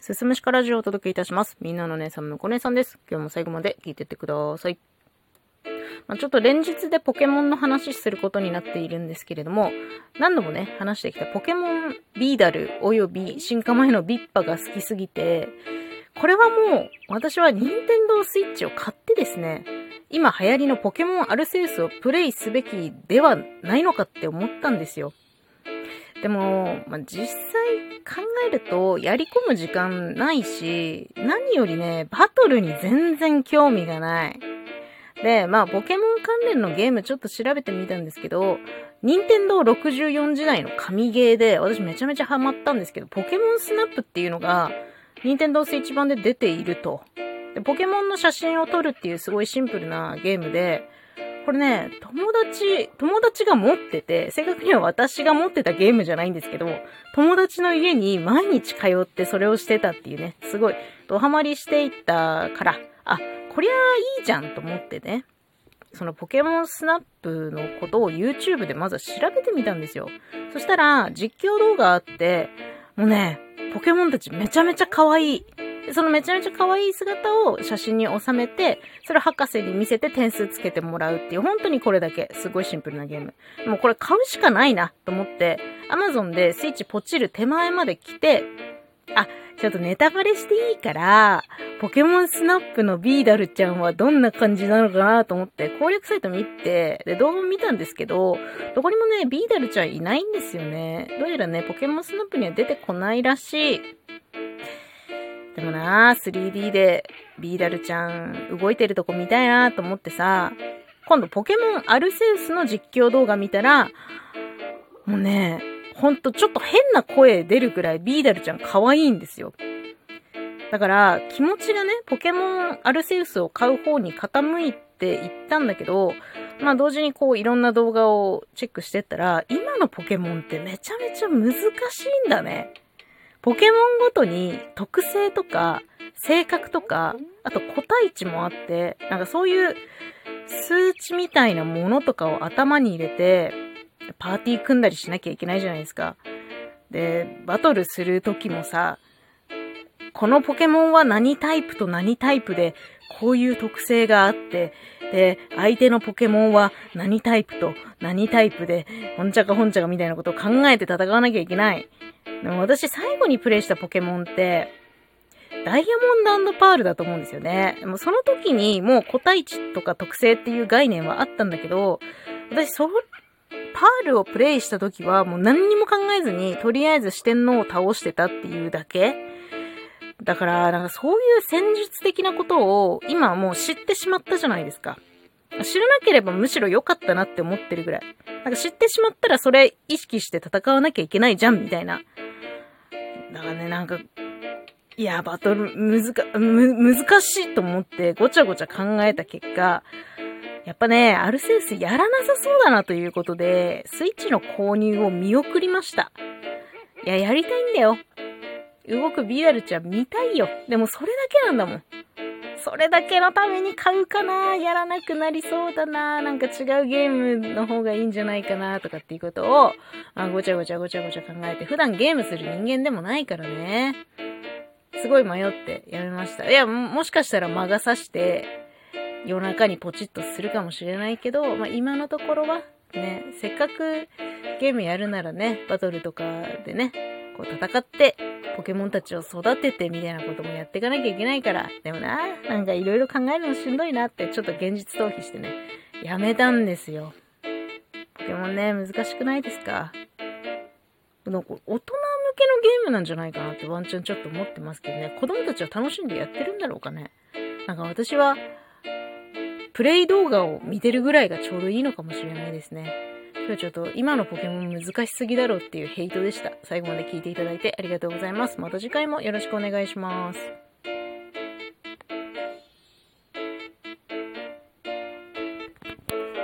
すすむしかラジオをお届けいたします。みんなの姉さん、むこ姉さんです。今日も最後まで聞いてってください。まあ、ちょっと連日でポケモンの話することになっているんですけれども、何度もね、話してきたポケモンビーダル及び進化前のビッパが好きすぎて、これはもう私は任天堂スイッチを買ってですね、今流行りのポケモンアルセウスをプレイすべきではないのかって思ったんですよ。でも、まあ、実際考えると、やり込む時間ないし、何よりね、バトルに全然興味がない。で、まあ、ポケモン関連のゲームちょっと調べてみたんですけど、任天堂64時代の神ゲーで、私めちゃめちゃハマったんですけど、ポケモンスナップっていうのが、任天堂スイッチ版で出ていると。で、ポケモンの写真を撮るっていうすごいシンプルなゲームで、これね、友達、友達が持ってて、正確には私が持ってたゲームじゃないんですけど、友達の家に毎日通ってそれをしてたっていうね、すごい、ドハマりしていったから、あ、こりゃいいじゃんと思ってね、そのポケモンスナップのことを YouTube でまずは調べてみたんですよ。そしたら、実況動画あって、もうね、ポケモンたちめちゃめちゃ可愛い。そのめちゃめちゃ可愛い姿を写真に収めて、それを博士に見せて点数つけてもらうっていう、本当にこれだけ、すごいシンプルなゲーム。もうこれ買うしかないなと思って、Amazon でスイッチポチる手前まで来て、あ、ちょっとネタバレしていいから、ポケモンスナップのビーダルちゃんはどんな感じなのかなと思って攻略サイト見て、で、動画も見たんですけど、どこにもね、ビーダルちゃんいないんですよね。どうやらね、ポケモンスナップには出てこないらしい。でもな 3D でビーダルちゃん動いてるとこ見たいなと思ってさ、今度ポケモンアルセウスの実況動画見たら、もうね、ほんとちょっと変な声出るくらいビーダルちゃん可愛いんですよ。だから気持ちがね、ポケモンアルセウスを買う方に傾いていったんだけど、まあ同時にこういろんな動画をチェックしてったら、今のポケモンってめちゃめちゃ難しいんだね。ポケモンごとに特性とか性格とか、あと個体値もあって、なんかそういう数値みたいなものとかを頭に入れて、パーティー組んだりしなきゃいけないじゃないですか。で、バトルする時もさ、このポケモンは何タイプと何タイプで、こういう特性があって、で、相手のポケモンは何タイプと何タイプで、ほんちゃかほんちゃかみたいなことを考えて戦わなきゃいけない。でも私最後にプレイしたポケモンって、ダイヤモンドパールだと思うんですよね。でもその時にもう個体値とか特性っていう概念はあったんだけど、私そ、パールをプレイした時はもう何にも考えずに、とりあえず四天王を倒してたっていうだけ。だから、なんかそういう戦術的なことを今はもう知ってしまったじゃないですか。知らなければむしろ良かったなって思ってるぐらい。なんか知ってしまったらそれ意識して戦わなきゃいけないじゃんみたいな。だからね、なんか、いや、バトル、むずか、む、難しいと思ってごちゃごちゃ考えた結果、やっぱね、アルセウスやらなさそうだなということで、スイッチの購入を見送りました。いや、やりたいんだよ。動くビーダルちゃん見たいよ。でもそれだけなんだもん。それだけのために買うかなやらなくなりそうだななんか違うゲームの方がいいんじゃないかなとかっていうことを、あ、ごちゃごちゃごちゃごちゃ考えて、普段ゲームする人間でもないからね。すごい迷ってやめました。いや、もしかしたら魔が差して、夜中にポチッとするかもしれないけど、まあ今のところは、ね、せっかくゲームやるならね、バトルとかでね、こう戦って、ポケモンたちを育ててみたいなこともやっていかなきゃいけないから、でもな、なんかいろいろ考えるのしんどいなって、ちょっと現実逃避してね、やめたんですよ。ポケモンね、難しくないですか？なんか大人向けのゲームなんじゃないかなってワンチャンちょっと思ってますけどね、子供たちは楽しんでやってるんだろうかね。なんか私は、プレイ動画を見てるぐらいがちょうどいいのかもしれないですね。今日ちょっと今のポケモン難しすぎだろっていうヘイトでした。最後まで聞いていただいてありがとうございます。また次回もよろしくお願いします。